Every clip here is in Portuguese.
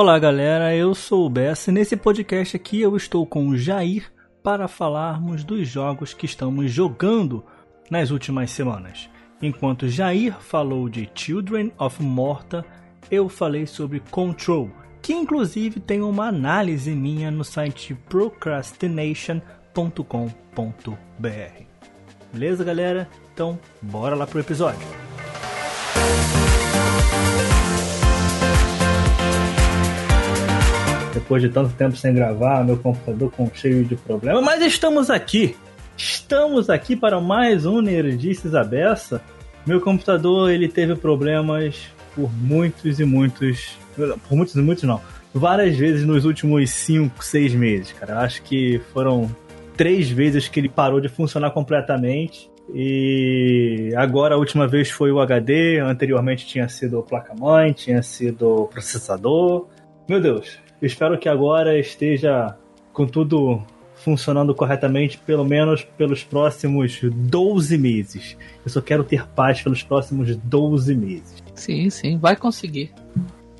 Olá galera, eu sou o Bessa e nesse podcast aqui eu estou com o Jair para falarmos dos jogos que estamos jogando nas últimas semanas. Enquanto Jair falou de Children of Morta, eu falei sobre Control, que inclusive tem uma análise minha no site procrastination.com.br. Beleza, galera? Então, bora lá pro episódio. Depois de tanto tempo sem gravar, meu computador com cheio de problemas, mas estamos aqui. Estamos aqui para mais um Nerdices Abessa. Meu computador ele teve problemas por muitos e muitos, por muitos e muitos não, várias vezes nos últimos 5, 6 meses, cara. Acho que foram três vezes que ele parou de funcionar completamente. E agora a última vez foi o HD, anteriormente tinha sido placa-mãe, tinha sido processador. Meu Deus, espero que agora esteja com tudo funcionando corretamente, pelo menos pelos próximos 12 meses. Eu só quero ter paz pelos próximos 12 meses. Sim, sim, vai conseguir.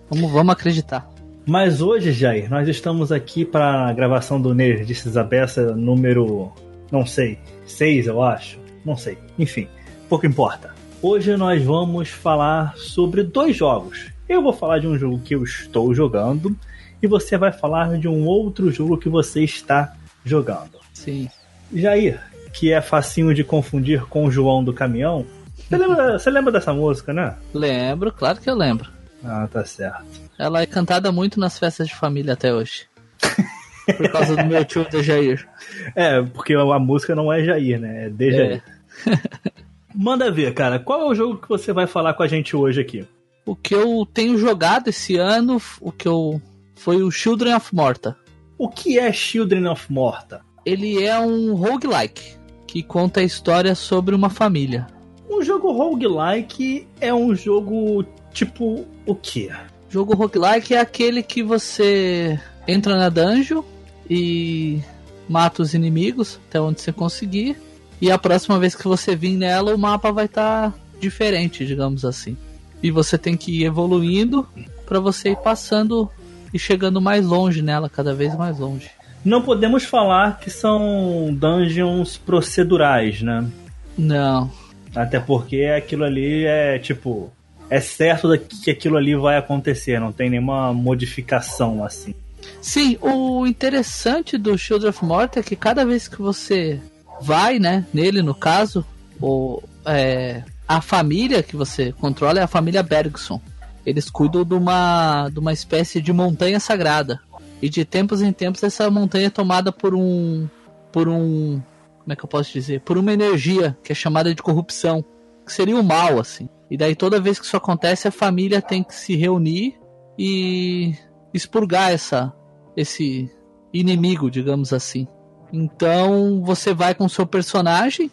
Vamos, vamos acreditar. Mas hoje, Jair, nós estamos aqui para a gravação do Nerdices Abessa número, não sei, 6, eu acho. Não sei. Enfim, pouco importa. Hoje nós vamos falar sobre dois jogos. Eu vou falar de um jogo que eu estou jogando e você vai falar de um outro jogo que você está jogando. Sim. Jair, que é facinho de confundir com o João do caminhão. Você lembra, você lembra dessa música, né? Lembro, claro que eu lembro. Ah, tá certo. Ela é cantada muito nas festas de família até hoje. Por causa do meu tio de Jair. É, porque a música não é Jair, né? É de Jair. É. Manda ver, cara. Qual é o jogo que você vai falar com a gente hoje aqui? O que eu tenho jogado esse ano, o que eu foi o Children of Morta. O que é Children of Morta? Ele é um roguelike que conta a história sobre uma família. Um jogo roguelike é um jogo tipo o quê? Jogo roguelike é aquele que você entra na dungeon e mata os inimigos até onde você conseguir. E a próxima vez que você vir nela, o mapa vai estar tá diferente, digamos assim. E você tem que ir evoluindo para você ir passando e chegando mais longe nela, cada vez mais longe. Não podemos falar que são dungeons procedurais, né? Não. Até porque aquilo ali é tipo é certo que aquilo ali vai acontecer, não tem nenhuma modificação assim. Sim, o interessante do Shield of Morta é que cada vez que você vai, né, nele no caso, o, é, a família que você controla é a família Bergson. Eles cuidam de uma, de uma espécie de montanha sagrada. E de tempos em tempos essa montanha é tomada por um. por um. Como é que eu posso dizer? Por uma energia que é chamada de corrupção. Que seria o mal, assim. E daí toda vez que isso acontece, a família tem que se reunir e expurgar essa, esse inimigo, digamos assim. Então você vai com seu personagem,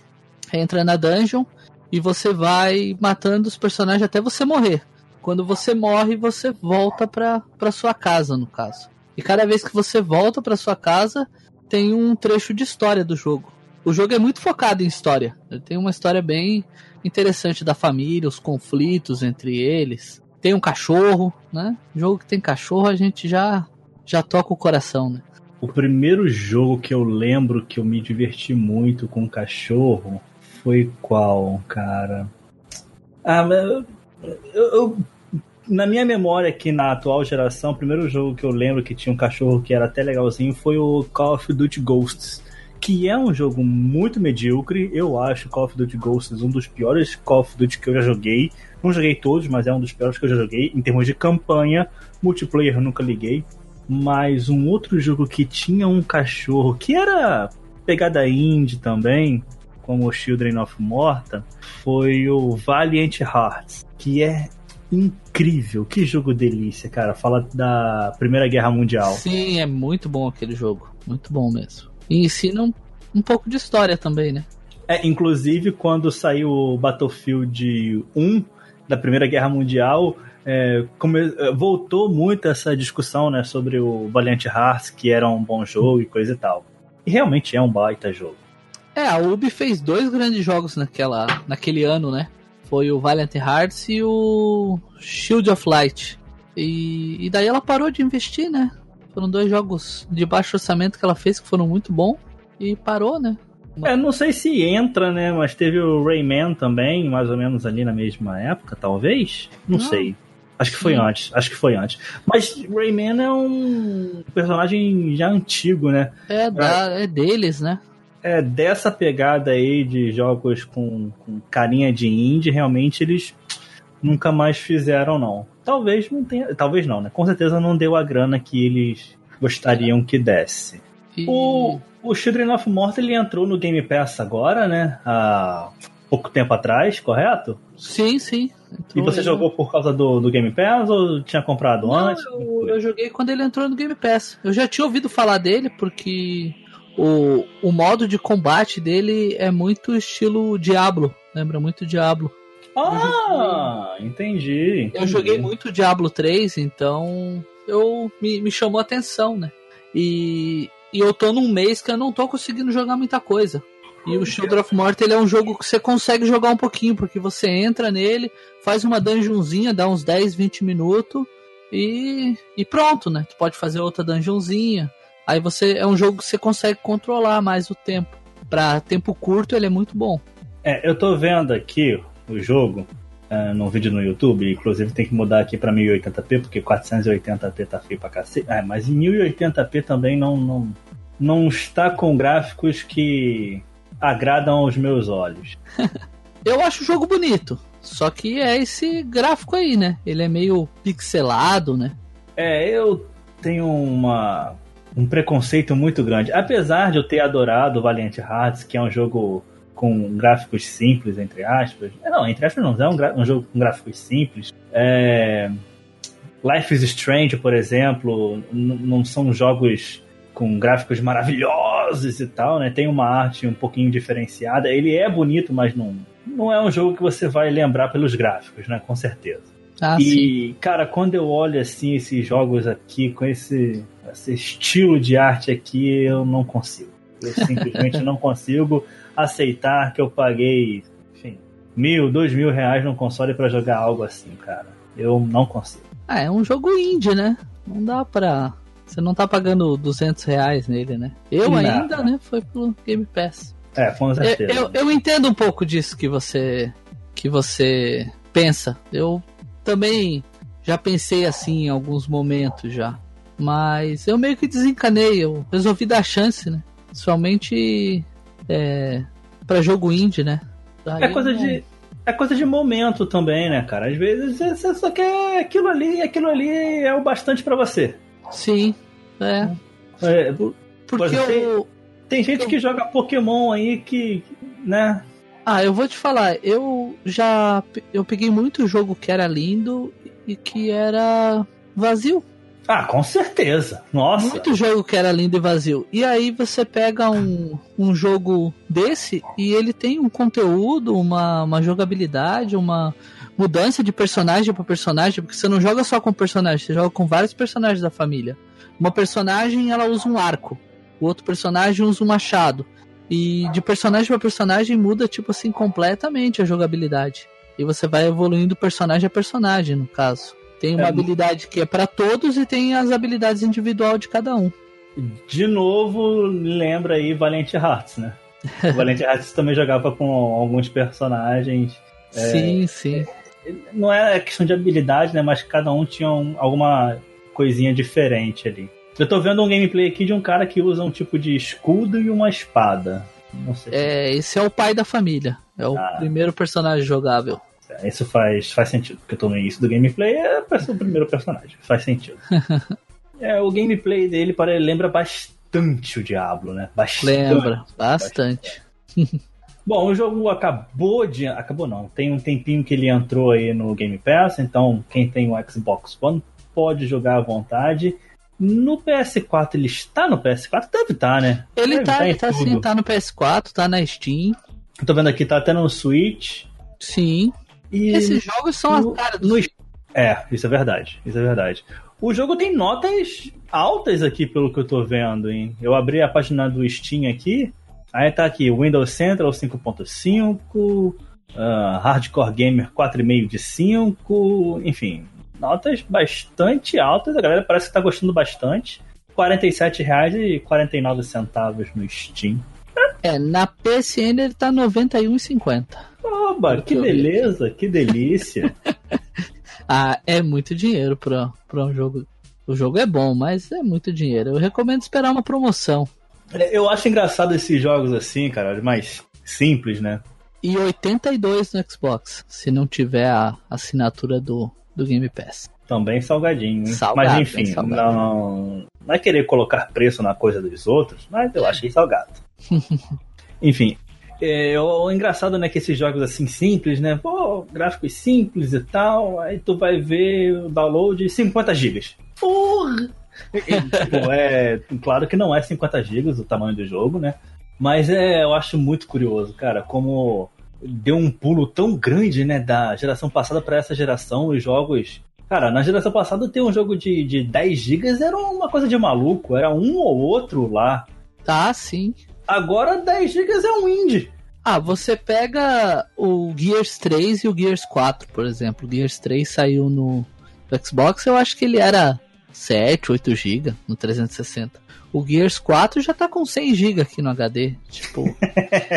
entra na dungeon e você vai matando os personagens até você morrer. Quando você morre, você volta para para sua casa, no caso. E cada vez que você volta para sua casa, tem um trecho de história do jogo. O jogo é muito focado em história. Ele tem uma história bem interessante da família, os conflitos entre eles. Tem um cachorro, né? Jogo que tem cachorro, a gente já já toca o coração, né? O primeiro jogo que eu lembro que eu me diverti muito com cachorro foi qual, cara? Ah, eu, eu, na minha memória aqui na atual geração, o primeiro jogo que eu lembro que tinha um cachorro que era até legalzinho foi o Call of Duty Ghosts que é um jogo muito medíocre. Eu acho Call of Duty Ghosts um dos piores Call of Duty que eu já joguei. Não joguei todos, mas é um dos piores que eu já joguei. Em termos de campanha, multiplayer eu nunca liguei. Mas um outro jogo que tinha um cachorro que era pegada indie também, como o Children of Morta, foi o Valiant Hearts, que é incrível. Que jogo delícia, cara. Fala da Primeira Guerra Mundial. Sim, é muito bom aquele jogo. Muito bom mesmo. E ensina um, um pouco de história também, né? É, inclusive quando saiu o Battlefield 1 da Primeira Guerra Mundial, é, come, é, voltou muito essa discussão né, sobre o Valiant Hearts, que era um bom jogo e coisa e tal. E realmente é um baita jogo. É, a Ubi fez dois grandes jogos naquela, naquele ano, né? Foi o Valiant Hearts e o Shield of Light. E, e daí ela parou de investir, né? Foram dois jogos de baixo orçamento que ela fez que foram muito bons e parou, né? É, não sei se entra, né? Mas teve o Rayman também, mais ou menos ali na mesma época, talvez. Não, não. sei. Acho que foi Sim. antes. Acho que foi antes. Mas Rayman é um personagem já antigo, né? É, da, é deles, né? É, dessa pegada aí de jogos com, com carinha de indie, realmente eles nunca mais fizeram, não. Talvez não tenha. Talvez não, né? Com certeza não deu a grana que eles gostariam que desse. E... O, o Children of Morta ele entrou no Game Pass agora, né? Há pouco tempo atrás, correto? Sim, sim. Entrou e você aí. jogou por causa do, do Game Pass ou tinha comprado Não, antes? Eu, eu joguei quando ele entrou no Game Pass. Eu já tinha ouvido falar dele porque o, o modo de combate dele é muito estilo Diablo. Lembra muito Diablo. Ah, eu entendi, entendi, Eu joguei muito Diablo 3, então eu me, me chamou a atenção, né? E, e eu tô num mês que eu não tô conseguindo jogar muita coisa. E o Children of Morta ele é um jogo que você consegue jogar um pouquinho, porque você entra nele, faz uma dungeonzinha, dá uns 10, 20 minutos e, e pronto, né? Tu pode fazer outra dungeonzinha. Aí você é um jogo que você consegue controlar mais o tempo. Para tempo curto ele é muito bom. É, eu tô vendo aqui o jogo uh, num vídeo no YouTube, inclusive tem que mudar aqui para 1080p, porque 480p tá feio pra cacete. É, mas em 1080p também não, não, não está com gráficos que agradam aos meus olhos. eu acho o jogo bonito. Só que é esse gráfico aí, né? Ele é meio pixelado, né? É, eu tenho uma, um preconceito muito grande. Apesar de eu ter adorado Valiant Hearts, que é um jogo com gráficos simples, entre aspas. Não, entre aspas não, é um, um jogo com gráficos simples. É... Life is Strange, por exemplo, não são jogos com gráficos maravilhosos e tal, né? Tem uma arte um pouquinho diferenciada. Ele é bonito, mas não, não é um jogo que você vai lembrar pelos gráficos, né? Com certeza. Ah, e, sim. cara, quando eu olho assim esses jogos aqui, com esse, esse estilo de arte aqui, eu não consigo. Eu simplesmente não consigo aceitar que eu paguei, enfim, mil, dois mil reais num console para jogar algo assim, cara. Eu não consigo. Ah, é um jogo indie, né? Não dá pra você não tá pagando 200 reais nele, né? Eu não. ainda, né? Foi pelo Game Pass. É, com certeza. Eu, eu, eu, entendo um pouco disso que você que você pensa. Eu também já pensei assim em alguns momentos já. Mas eu meio que desencanei, eu resolvi dar chance, né? Principalmente é, para jogo indie, né? Daí é coisa de é coisa de momento também, né, cara? Às vezes você só quer aquilo ali, aquilo ali é o bastante para você. Sim, é. é porque eu, tem, tem gente eu... que joga Pokémon aí que, né? Ah, eu vou te falar, eu já eu peguei muito jogo que era lindo e que era vazio. Ah, com certeza. Nossa. Muito jogo que era lindo e vazio. E aí você pega um, um jogo desse e ele tem um conteúdo, uma, uma jogabilidade, uma, mudança de personagem para personagem, porque você não joga só com personagem, você joga com vários personagens da família. Uma personagem ela usa um arco, o outro personagem usa um machado. E de personagem para personagem muda tipo assim completamente a jogabilidade. E você vai evoluindo personagem a personagem, no caso. Tem uma é. habilidade que é para todos e tem as habilidades individual de cada um. De novo, lembra aí Valiant Hearts, né? Valiant Hearts também jogava com alguns personagens. Sim, é, sim não é questão de habilidade, né? Mas cada um tinha um, alguma coisinha diferente ali. Eu tô vendo um gameplay aqui de um cara que usa um tipo de escudo e uma espada. Não sei. É, esse é o pai da família. É o ah. primeiro personagem jogável. Isso faz, faz sentido, porque eu tô no início do gameplay, é o primeiro personagem. Faz sentido. é, o gameplay dele para, lembra bastante o Diablo, né? Bastante. Lembra, bastante. bastante. Bom, o jogo acabou de. Acabou não. Tem um tempinho que ele entrou aí no Game Pass, então quem tem o Xbox One pode jogar à vontade. No PS4, ele está no PS4? Deve estar, tá, né? Ele Deve tá, tá ele tá sim, tá no PS4, tá na Steam. Eu tô vendo aqui, tá até no Switch. Sim. E Esses jogos são no, as caras do... É, isso é verdade. Isso é verdade. O jogo tem notas altas aqui, pelo que eu tô vendo, hein? Eu abri a página do Steam aqui. Aí tá aqui, Windows Central 5.5, uh, Hardcore Gamer 4,5 de 5, enfim. notas bastante altas. A galera parece que tá gostando bastante. R$ 47,49 no Steam. É, na PSN ele tá R$ 91,50. Oba, que beleza, que delícia. ah, é muito dinheiro pra, pra um jogo. O jogo é bom, mas é muito dinheiro. Eu recomendo esperar uma promoção. Eu acho engraçado esses jogos assim, cara, mais simples, né? E 82 no Xbox, se não tiver a assinatura do, do Game Pass. Também salgadinho, hein? Salgado, mas enfim, não, não é querer colocar preço na coisa dos outros, mas eu achei salgado. enfim, é, o, engraçado, né, que esses jogos assim simples, né? Pô, gráficos simples e tal, aí tu vai ver o download 50 gigas. Porra! tipo, é, claro que não é 50 gigas o tamanho do jogo, né? Mas é, eu acho muito curioso, cara, como deu um pulo tão grande, né, da geração passada para essa geração, os jogos. Cara, na geração passada ter um jogo de, de 10 gigas era uma coisa de maluco, era um ou outro lá. Tá, sim. Agora 10 GB é um indie. Ah, você pega o Gears 3 e o Gears 4, por exemplo. O Gears 3 saiu no Xbox, eu acho que ele era 7, 8 GB no 360. O Gears 4 já tá com 100 GB aqui no HD. Tipo,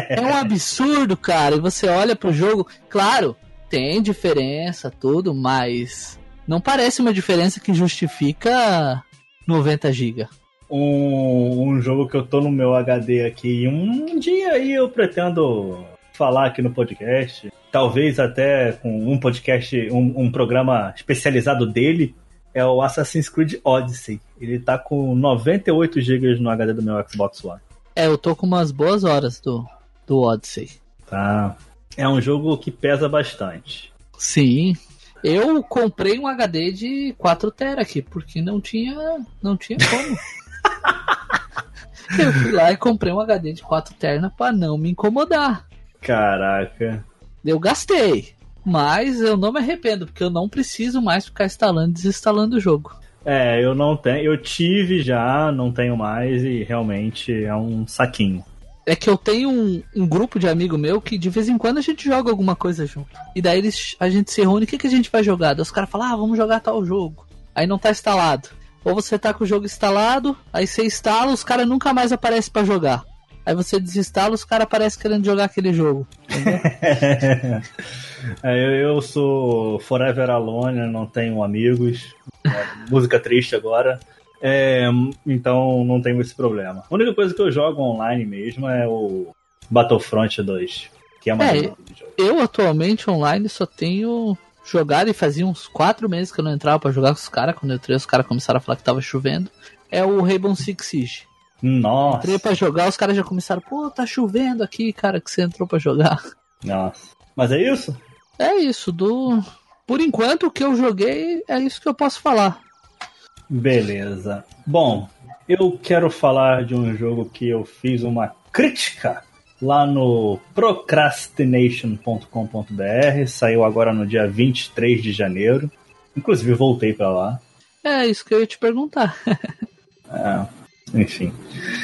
é um absurdo, cara. E você olha pro jogo, claro, tem diferença, tudo, mas não parece uma diferença que justifica 90 GB um, um jogo que eu tô no meu HD aqui. Um dia aí eu pretendo falar aqui no podcast. Talvez até com um podcast, um, um programa especializado dele. É o Assassin's Creed Odyssey. Ele tá com 98 GB no HD do meu Xbox One. É, eu tô com umas boas horas do, do Odyssey. Tá. É um jogo que pesa bastante. Sim. Eu comprei um HD de 4 TB aqui, porque não tinha, não tinha como. eu fui lá e comprei um HD de 4 terna para não me incomodar. Caraca. Eu gastei, mas eu não me arrependo, porque eu não preciso mais ficar instalando e desinstalando o jogo. É, eu não tenho, eu tive já, não tenho mais e realmente é um saquinho. É que eu tenho um, um grupo de amigo meu que de vez em quando a gente joga alguma coisa junto. E daí eles, a gente se reúne, o que, que a gente vai jogar? Daí os caras falam, ah, vamos jogar tal jogo. Aí não tá instalado. Ou você tá com o jogo instalado, aí você instala, os caras nunca mais aparecem para jogar. Aí você desinstala, os caras aparecem querendo jogar aquele jogo. é, eu, sou Forever Alone, não tenho amigos. Música triste agora. É, então não tenho esse problema. A única coisa que eu jogo online mesmo é o Battlefront 2, que é mais é, Eu atualmente online só tenho jogar e fazia uns quatro meses que eu não entrava para jogar com os caras. Quando eu entrei, os caras começaram a falar que tava chovendo. É o Rainbow Six Siege. Nossa. Entrei pra jogar, os caras já começaram, pô, tá chovendo aqui, cara, que você entrou pra jogar. Nossa. Mas é isso? É isso, do. Por enquanto, o que eu joguei é isso que eu posso falar. Beleza. Bom, eu quero falar de um jogo que eu fiz uma crítica lá no procrastination.com.br. Saiu agora no dia 23 de janeiro. Inclusive, voltei para lá. É, isso que eu ia te perguntar. é, enfim.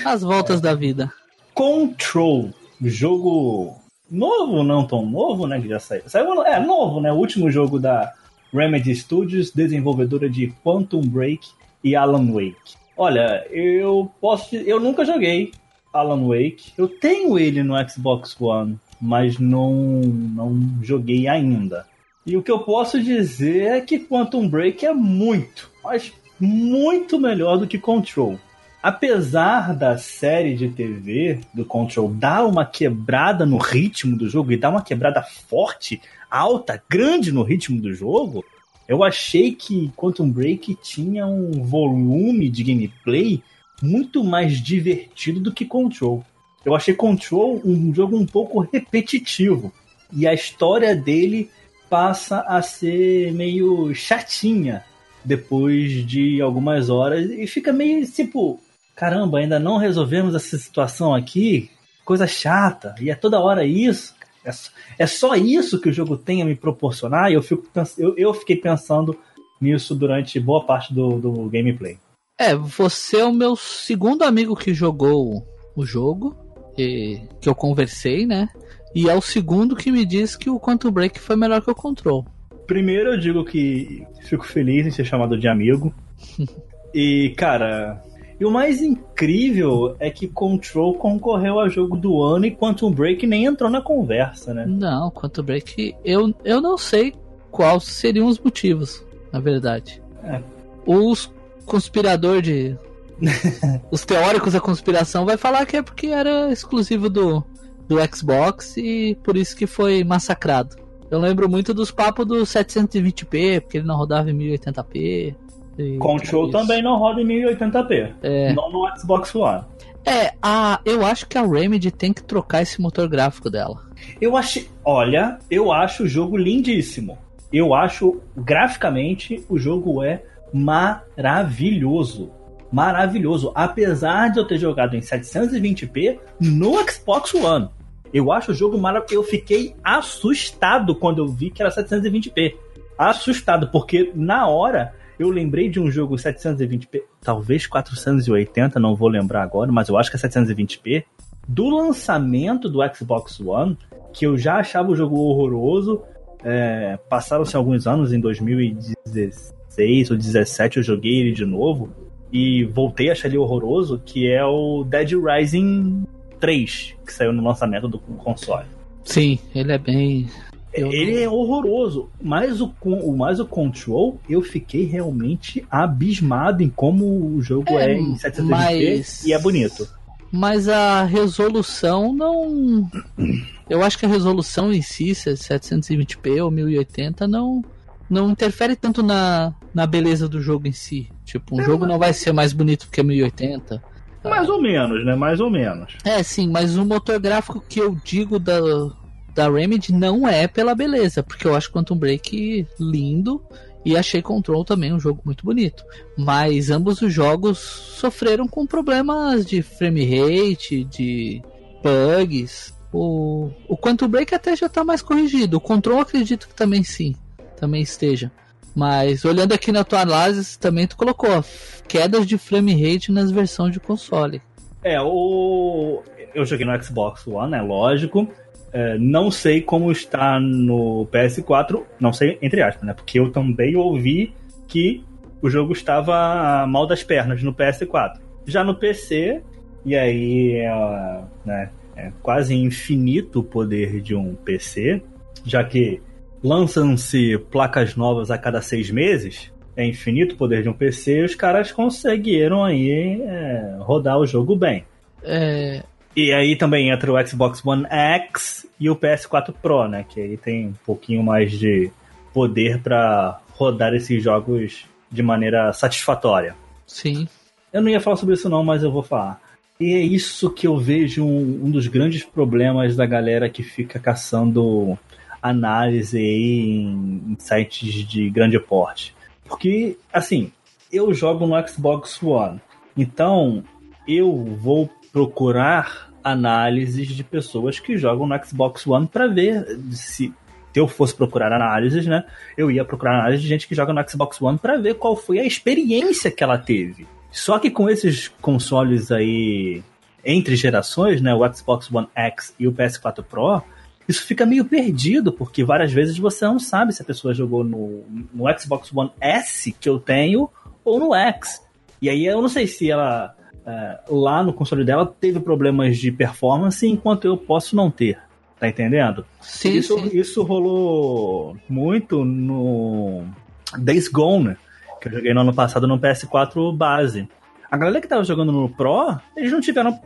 As voltas é. da vida. Control, jogo novo, não tão novo, né? Que já saiu. Saiu, é novo, né? O último jogo da Remedy Studios, desenvolvedora de Quantum Break e Alan Wake. Olha, eu posso. Eu nunca joguei, Alan Wake. Eu tenho ele no Xbox One, mas não, não joguei ainda. E o que eu posso dizer é que Quantum Break é muito, mas muito melhor do que Control. Apesar da série de TV do Control dar uma quebrada no ritmo do jogo e dar uma quebrada forte, alta, grande no ritmo do jogo, eu achei que Quantum Break tinha um volume de gameplay muito mais divertido do que Control. Eu achei Control um jogo um pouco repetitivo. E a história dele passa a ser meio chatinha depois de algumas horas e fica meio tipo, caramba, ainda não resolvemos essa situação aqui, coisa chata, e é toda hora isso. É, é só isso que o jogo tem a me proporcionar, e eu, fico, eu, eu fiquei pensando nisso durante boa parte do, do gameplay. É, você é o meu segundo amigo que jogou o jogo, e, que eu conversei, né? E é o segundo que me diz que o Quantum Break foi melhor que o Control. primeiro eu digo que fico feliz em ser chamado de amigo. e, cara, e o mais incrível é que Control concorreu a jogo do ano e Quantum Break nem entrou na conversa, né? Não, Quantum Break, eu, eu não sei quais seriam os motivos, na verdade. É. Os conspirador de. os teóricos da conspiração vai falar que é porque era exclusivo do, do Xbox e por isso que foi massacrado. Eu lembro muito dos papos do 720p, porque ele não rodava em 1080p. Control também não roda em 1080p. É. Não no Xbox One. É, a, eu acho que a Remedy tem que trocar esse motor gráfico dela. Eu acho. Olha, eu acho o jogo lindíssimo. Eu acho, graficamente, o jogo é maravilhoso. Maravilhoso. Apesar de eu ter jogado em 720p no Xbox One. Eu acho o jogo maravilhoso. Eu fiquei assustado quando eu vi que era 720p. Assustado, porque na hora eu lembrei de um jogo 720p, talvez 480, não vou lembrar agora, mas eu acho que é 720p, do lançamento do Xbox One, que eu já achava o jogo horroroso. É, Passaram-se alguns anos, em 2016 ou 2017 eu joguei ele de novo e voltei a achar ele horroroso, que é o Dead Rising 3, que saiu no lançamento do console. Sim, ele é bem eu ele não... é horroroso, mas o, o, mais o Control, eu fiquei realmente abismado em como o jogo é, é em 720p mas... e é bonito. Mas a resolução não. Eu acho que a resolução em si, se é 720p ou 1080, não, não interfere tanto na, na beleza do jogo em si. Tipo, um é, jogo não vai ser mais bonito que 1080. Mais ou menos, né? Mais ou menos. É, sim, mas o motor gráfico que eu digo da, da Remedy não é pela beleza, porque eu acho Quantum Break lindo e achei Control também um jogo muito bonito. Mas ambos os jogos sofreram com problemas de frame rate, de bugs. O, o Quantum Break até já está mais corrigido. O Control acredito que também sim, também esteja. Mas olhando aqui na tua análise, também tu colocou quedas de frame rate nas versões de console. É, o eu joguei no Xbox One, é lógico. É, não sei como está no PS4, não sei entre aspas, né? Porque eu também ouvi que o jogo estava mal das pernas no PS4. Já no PC, e aí é, né, é quase infinito o poder de um PC, já que lançam-se placas novas a cada seis meses, é infinito o poder de um PC, os caras conseguiram aí é, rodar o jogo bem. É, e aí também entra o Xbox One X e o PS4 Pro, né? Que aí tem um pouquinho mais de poder para rodar esses jogos de maneira satisfatória. Sim. Eu não ia falar sobre isso não, mas eu vou falar. E é isso que eu vejo um, um dos grandes problemas da galera que fica caçando análise em, em sites de grande porte. Porque, assim, eu jogo no Xbox One. Então, eu vou procurar análises de pessoas que jogam no Xbox One para ver se eu fosse procurar análises, né? Eu ia procurar análises de gente que joga no Xbox One para ver qual foi a experiência que ela teve. Só que com esses consoles aí entre gerações, né, o Xbox One X e o PS4 Pro, isso fica meio perdido, porque várias vezes você não sabe se a pessoa jogou no, no Xbox One S que eu tenho ou no X. E aí eu não sei se ela é, lá no console dela teve problemas de performance, enquanto eu posso não ter. Tá entendendo? Sim, isso, sim. isso rolou muito no Days Gone, que eu joguei no ano passado no PS4 base. A galera que tava jogando no Pro, eles não tiveram,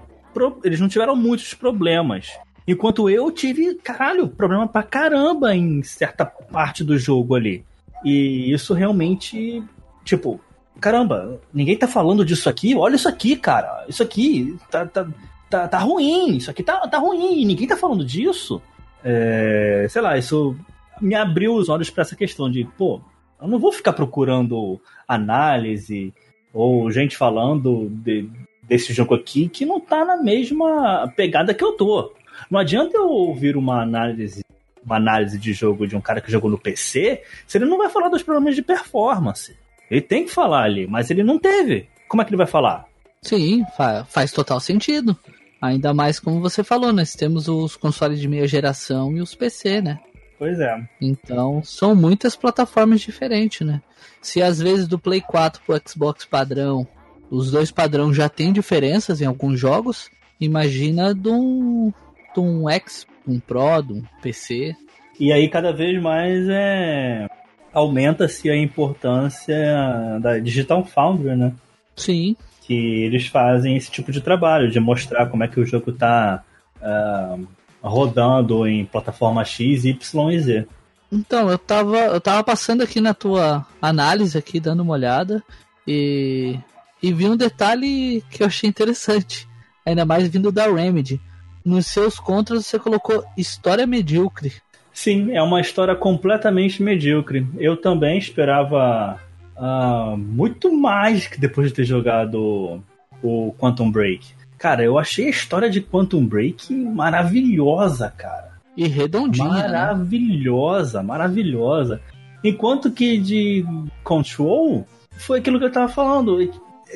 eles não tiveram muitos problemas. Enquanto eu tive, caralho, problema pra caramba em certa parte do jogo ali. E isso realmente, tipo, caramba, ninguém tá falando disso aqui, olha isso aqui, cara, isso aqui tá, tá, tá, tá ruim, isso aqui tá, tá ruim, ninguém tá falando disso. É, sei lá, isso me abriu os olhos para essa questão de, pô, eu não vou ficar procurando análise ou gente falando de, desse jogo aqui que não tá na mesma pegada que eu tô. Não adianta eu ouvir uma análise uma análise de jogo de um cara que jogou no PC, se ele não vai falar dos problemas de performance. Ele tem que falar ali, mas ele não teve. Como é que ele vai falar? Sim, fa faz total sentido. Ainda mais como você falou, nós temos os consoles de meia geração e os PC, né? Pois é. Então, são muitas plataformas diferentes, né? Se às vezes do Play 4 pro Xbox padrão, os dois padrão já tem diferenças em alguns jogos, imagina de um, de um X, um Pro, de um PC. E aí cada vez mais é aumenta-se a importância da Digital Foundry, né? Sim. Que eles fazem esse tipo de trabalho, de mostrar como é que o jogo está uh, rodando em plataforma X, Y e Z. Então, eu tava, eu tava passando aqui na tua análise aqui, dando uma olhada, e, e vi um detalhe que eu achei interessante, ainda mais vindo da Remedy. Nos seus contras você colocou história medíocre. Sim, é uma história completamente medíocre. Eu também esperava uh, muito mais que depois de ter jogado o Quantum Break. Cara, eu achei a história de Quantum Break maravilhosa, cara. E redondinha. Né? Maravilhosa, né? maravilhosa. Enquanto que de Control foi aquilo que eu tava falando.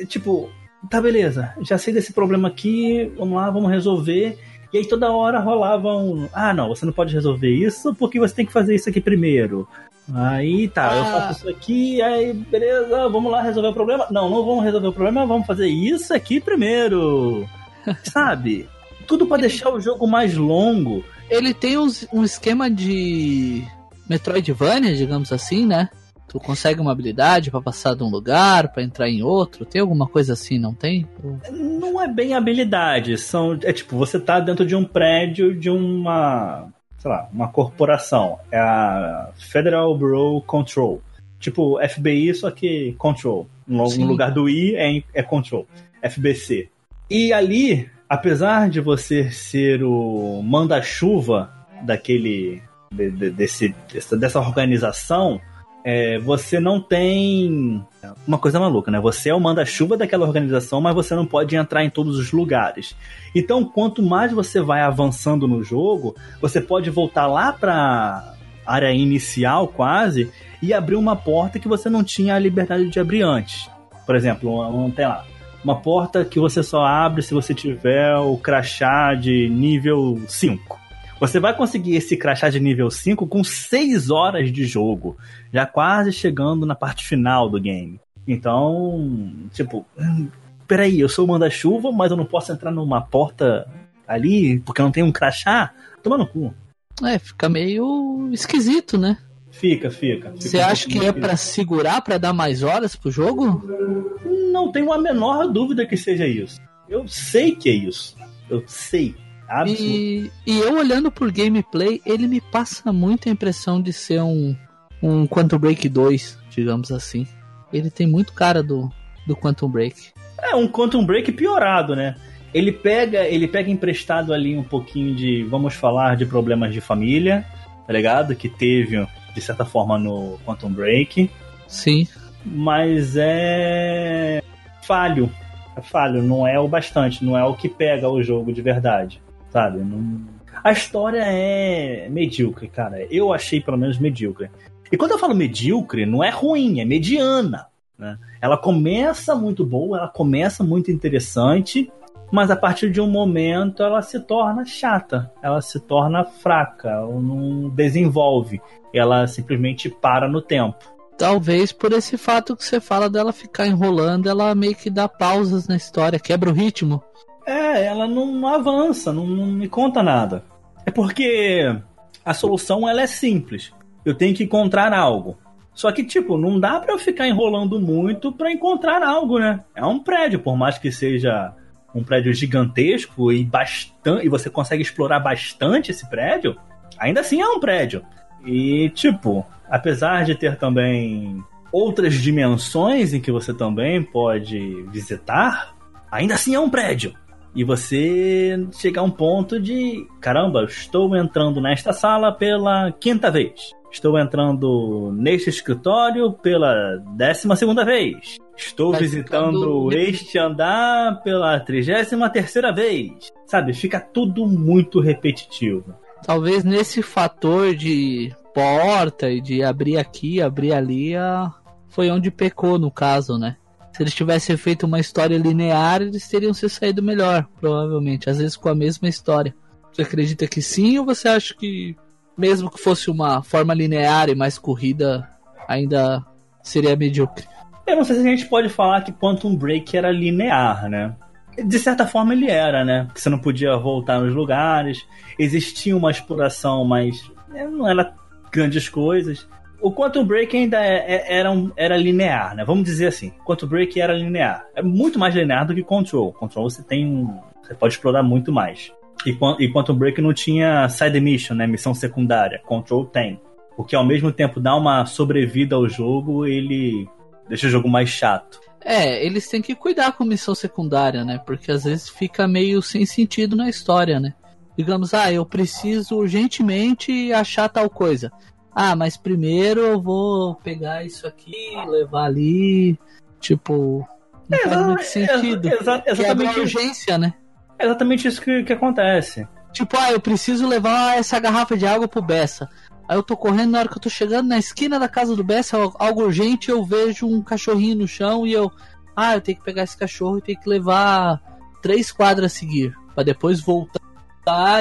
Tipo, tá beleza, já sei desse problema aqui, vamos lá, vamos resolver. E aí toda hora rolava um. Ah, não, você não pode resolver isso porque você tem que fazer isso aqui primeiro. Aí tá, ah. eu faço isso aqui, aí beleza, vamos lá resolver o problema. Não, não vamos resolver o problema, vamos fazer isso aqui primeiro. Sabe? Tudo para deixar o jogo mais longo. Ele tem uns, um esquema de Metroidvania, digamos assim, né? Tu consegue uma habilidade para passar de um lugar, para entrar em outro? Tem alguma coisa assim, não tem? Não é bem habilidade, são é tipo, você tá dentro de um prédio de uma sei lá, uma corporação. É a Federal Bureau Control. Tipo FBI, só que Control. No, no lugar do I é, é Control. FBC. E ali, apesar de você ser o manda-chuva daquele. De, de, desse, dessa organização, é, você não tem uma coisa maluca, né? Você é o manda-chuva daquela organização, mas você não pode entrar em todos os lugares. Então, quanto mais você vai avançando no jogo, você pode voltar lá para área inicial quase e abrir uma porta que você não tinha a liberdade de abrir antes. Por exemplo, tem lá uma porta que você só abre se você tiver o crachá de nível 5. Você vai conseguir esse crachá de nível 5 com 6 horas de jogo, já quase chegando na parte final do game. Então, tipo, peraí, eu sou o manda-chuva, mas eu não posso entrar numa porta ali porque eu não tenho um crachá? Toma no cu. É, fica meio esquisito, né? Fica, fica. Você acha que é para segurar, para dar mais horas pro jogo? Não tenho a menor dúvida que seja isso. Eu sei que é isso. Eu sei. E, e, eu olhando por gameplay, ele me passa muito a impressão de ser um, um Quantum Break 2, digamos assim. Ele tem muito cara do, do Quantum Break. É, um Quantum Break piorado, né? Ele pega, ele pega emprestado ali um pouquinho de, vamos falar, de problemas de família, tá ligado? Que teve, de certa forma, no Quantum Break. Sim. Mas é falho. É falho, não é o bastante, não é o que pega o jogo de verdade sabe? Não... A história é medíocre, cara. Eu achei pelo menos medíocre. E quando eu falo medíocre, não é ruim, é mediana. Né? Ela começa muito boa, ela começa muito interessante, mas a partir de um momento ela se torna chata, ela se torna fraca, ela não desenvolve, ela simplesmente para no tempo. Talvez por esse fato que você fala dela ficar enrolando, ela meio que dá pausas na história, quebra o ritmo. É, ela não avança, não, não me conta nada. É porque a solução ela é simples. Eu tenho que encontrar algo. Só que, tipo, não dá para eu ficar enrolando muito para encontrar algo, né? É um prédio, por mais que seja um prédio gigantesco e bastante. E você consegue explorar bastante esse prédio, ainda assim é um prédio. E, tipo, apesar de ter também outras dimensões em que você também pode visitar, ainda assim é um prédio. E você chegar a um ponto de: caramba, estou entrando nesta sala pela quinta vez. Estou entrando neste escritório pela décima segunda vez. Estou Vai visitando ficando... este andar pela trigésima terceira vez. Sabe, fica tudo muito repetitivo. Talvez nesse fator de porta e de abrir aqui, abrir ali, foi onde pecou no caso, né? Se eles tivessem feito uma história linear, eles teriam se saído melhor, provavelmente. Às vezes com a mesma história. Você acredita que sim ou você acha que mesmo que fosse uma forma linear e mais corrida, ainda seria medíocre. Eu não sei se a gente pode falar que Quantum Break era linear, né? De certa forma ele era, né? Porque você não podia voltar nos lugares, existia uma exploração, mas é, não era grandes coisas. O Quantum Break ainda é, é, era, um, era linear, né? Vamos dizer assim. Quantum Break era linear. É muito mais linear do que Control. Control você tem. Você pode explorar muito mais. E, e Quantum Break não tinha side mission, né? Missão secundária. Control tem. O que ao mesmo tempo dá uma sobrevida ao jogo, ele deixa o jogo mais chato. É, eles têm que cuidar com missão secundária, né? Porque às vezes fica meio sem sentido na história, né? Digamos, ah, eu preciso urgentemente achar tal coisa. Ah, mas primeiro eu vou pegar isso aqui, levar ali. Tipo, não faz muito sentido. Exa exatamente. É urgência, né? É exatamente isso que, que acontece. Tipo, ah, eu preciso levar essa garrafa de água pro Bessa. Aí eu tô correndo, na hora que eu tô chegando na esquina da casa do Bessa, algo urgente, eu vejo um cachorrinho no chão e eu. Ah, eu tenho que pegar esse cachorro e tenho que levar três quadras a seguir. para depois voltar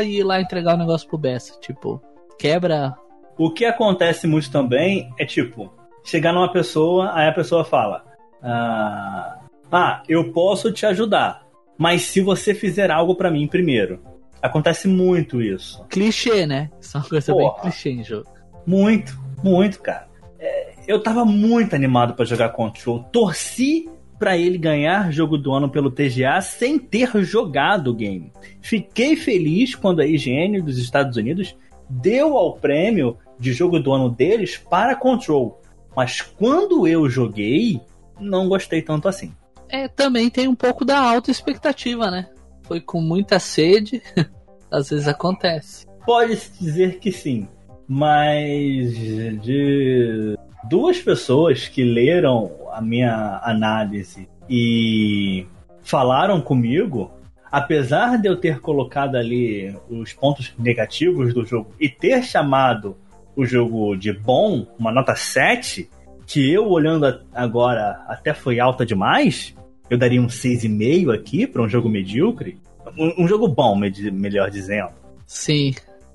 e ir lá entregar o negócio pro Bessa. Tipo, quebra. O que acontece muito também é tipo, chegar numa pessoa, aí a pessoa fala. Ah, ah eu posso te ajudar. Mas se você fizer algo para mim primeiro. Acontece muito isso. Clichê, né? Isso é uma coisa Porra, bem clichê em jogo. Muito, muito, cara. É, eu tava muito animado para jogar Control. Torci para ele ganhar jogo do ano pelo TGA sem ter jogado o game. Fiquei feliz quando a IGN dos Estados Unidos deu ao prêmio de jogo do ano deles para Control. Mas quando eu joguei, não gostei tanto assim. É, também tem um pouco da alta expectativa, né? foi com muita sede, às vezes acontece. Pode-se dizer que sim, mas de duas pessoas que leram a minha análise e falaram comigo, apesar de eu ter colocado ali os pontos negativos do jogo e ter chamado o jogo de bom, uma nota 7, que eu olhando agora até foi alta demais, eu daria um 6,5 aqui para um jogo medíocre. Um, um, jogo bom, melhor dizendo. Sim.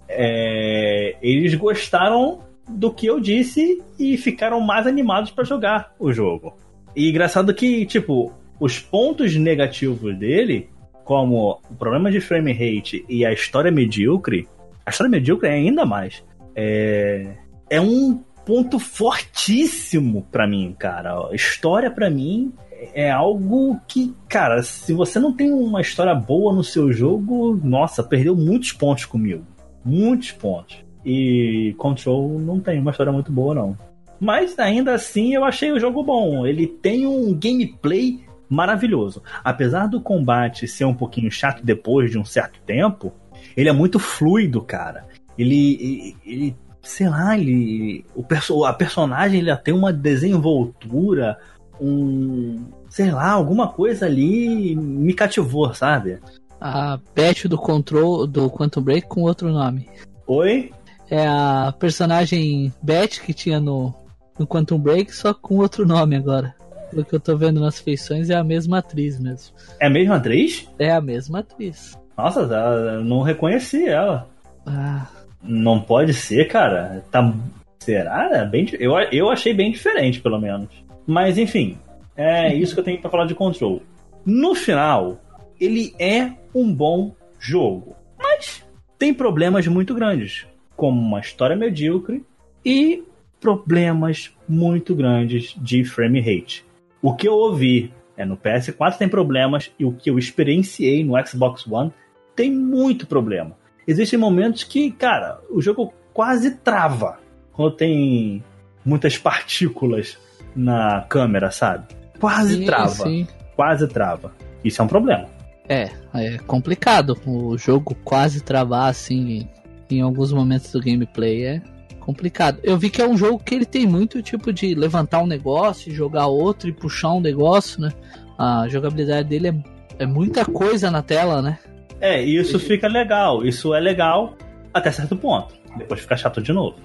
É, eles gostaram do que eu disse e ficaram mais animados para jogar o jogo. E engraçado que, tipo, os pontos negativos dele, como o problema de frame rate e a história medíocre, a história medíocre é ainda mais. É, é um ponto fortíssimo para mim, cara. História para mim é algo que, cara, se você não tem uma história boa no seu jogo, nossa, perdeu muitos pontos comigo. Muitos pontos. E Control não tem uma história muito boa, não. Mas ainda assim eu achei o jogo bom. Ele tem um gameplay maravilhoso. Apesar do combate ser um pouquinho chato depois de um certo tempo, ele é muito fluido, cara. Ele, ele sei lá, ele, o perso a personagem ele tem uma desenvoltura, um. sei lá, alguma coisa ali me cativou, sabe? A Beth do Control do Quantum Break com outro nome. Oi? É a personagem Beth que tinha no, no Quantum Break, só com outro nome agora. Pelo que eu tô vendo nas feições, é a mesma atriz mesmo. É a mesma atriz? É a mesma atriz. Nossa, eu não reconheci ela. Ah. Não pode ser, cara. Tá. Será? É bem, eu, eu achei bem diferente, pelo menos. Mas enfim, é isso que eu tenho para falar de Control. No final, ele é um bom jogo, mas tem problemas muito grandes, como uma história medíocre e problemas muito grandes de frame rate. O que eu ouvi é no PS4 tem problemas e o que eu experienciei no Xbox One tem muito problema. Existem momentos que, cara, o jogo quase trava quando tem muitas partículas na câmera, sabe? Quase sim, trava. Sim. Quase trava. Isso é um problema. É, é complicado. O jogo quase travar assim em alguns momentos do gameplay é complicado. Eu vi que é um jogo que ele tem muito tipo de levantar um negócio, jogar outro e puxar um negócio, né? A jogabilidade dele é, é muita coisa na tela, né? É, e isso fica legal. Isso é legal até certo ponto. Depois fica chato de novo.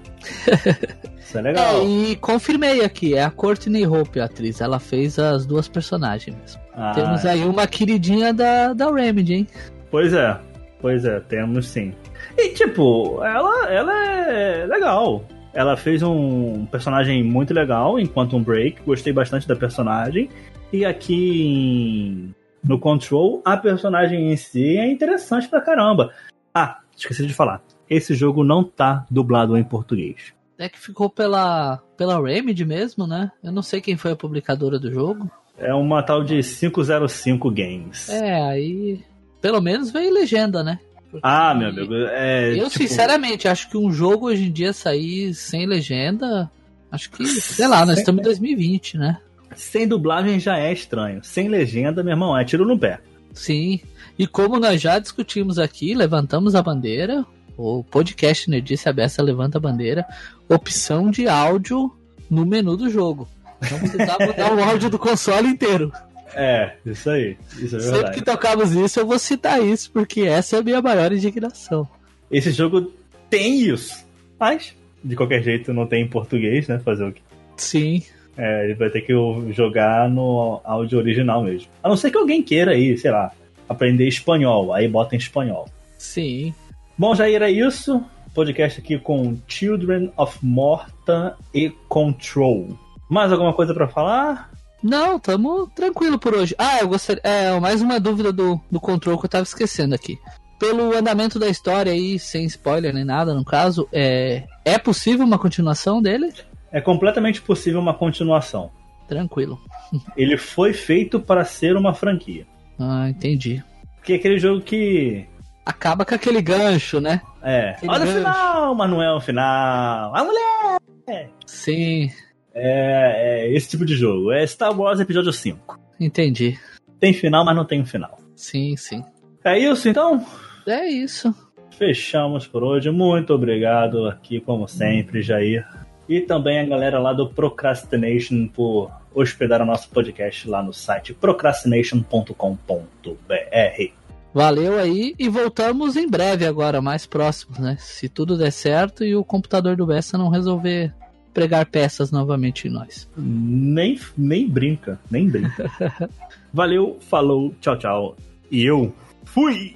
Isso é legal. É, e confirmei aqui, é a Courtney Hope, a atriz. Ela fez as duas personagens. Ah, temos aí uma queridinha da, da Remedy, hein? Pois é, pois é, temos sim. E, tipo, ela, ela é legal. Ela fez um personagem muito legal em Quantum Break. Gostei bastante da personagem. E aqui em, no Control, a personagem em si é interessante pra caramba. Ah, esqueci de falar. Esse jogo não tá dublado em português. É que ficou pela, pela Remedy mesmo, né? Eu não sei quem foi a publicadora do jogo. É uma tal de 505 Games. É, aí. Pelo menos veio legenda, né? Porque Ah, meu amigo, é. Eu, tipo, sinceramente, acho que um jogo hoje em dia sair sem legenda. Acho que, sei lá, nós estamos em 2020, né? Sem dublagem já é estranho. Sem legenda, meu irmão, é tiro no pé. Sim. E como nós já discutimos aqui, levantamos a bandeira. O podcast Nerdice Abessa levanta a bandeira. Opção de áudio no menu do jogo. Então você dá mudar o áudio do console inteiro. É, isso aí. Isso é Sempre verdade. que tocamos isso, eu vou citar isso, porque essa é a minha maior indignação. Esse jogo tem isso. Mas, de qualquer jeito, não tem em português, né? Fazer o quê? Sim. É, ele vai ter que jogar no áudio original mesmo. A não ser que alguém queira aí, sei lá, aprender espanhol. Aí bota em espanhol. Sim. Bom, Jair, é isso. Podcast aqui com Children of Morta e Control. Mais alguma coisa pra falar? Não, tamo tranquilo por hoje. Ah, eu gostaria. É, mais uma dúvida do, do control que eu tava esquecendo aqui. Pelo andamento da história aí, sem spoiler nem nada, no caso, é, é possível uma continuação dele? É completamente possível uma continuação. Tranquilo. Ele foi feito para ser uma franquia. Ah, entendi. Porque é aquele jogo que. Acaba com aquele gancho, né? É. Aquele Olha o gancho. final, mas não é o final. A mulher! Sim, É, é esse tipo de jogo. É Star Wars Episódio 5. entendi. Tem final, mas não tem um final. Sim, sim. É isso então? É isso. Fechamos por hoje. Muito obrigado aqui, como sempre, Jair. E também a galera lá do Procrastination por hospedar o nosso podcast lá no site procrastination.com.br. Valeu aí e voltamos em breve agora, mais próximos, né? Se tudo der certo e o computador do Bessa não resolver pregar peças novamente em nós. Nem, nem brinca, nem brinca. Valeu, falou, tchau, tchau. E eu fui!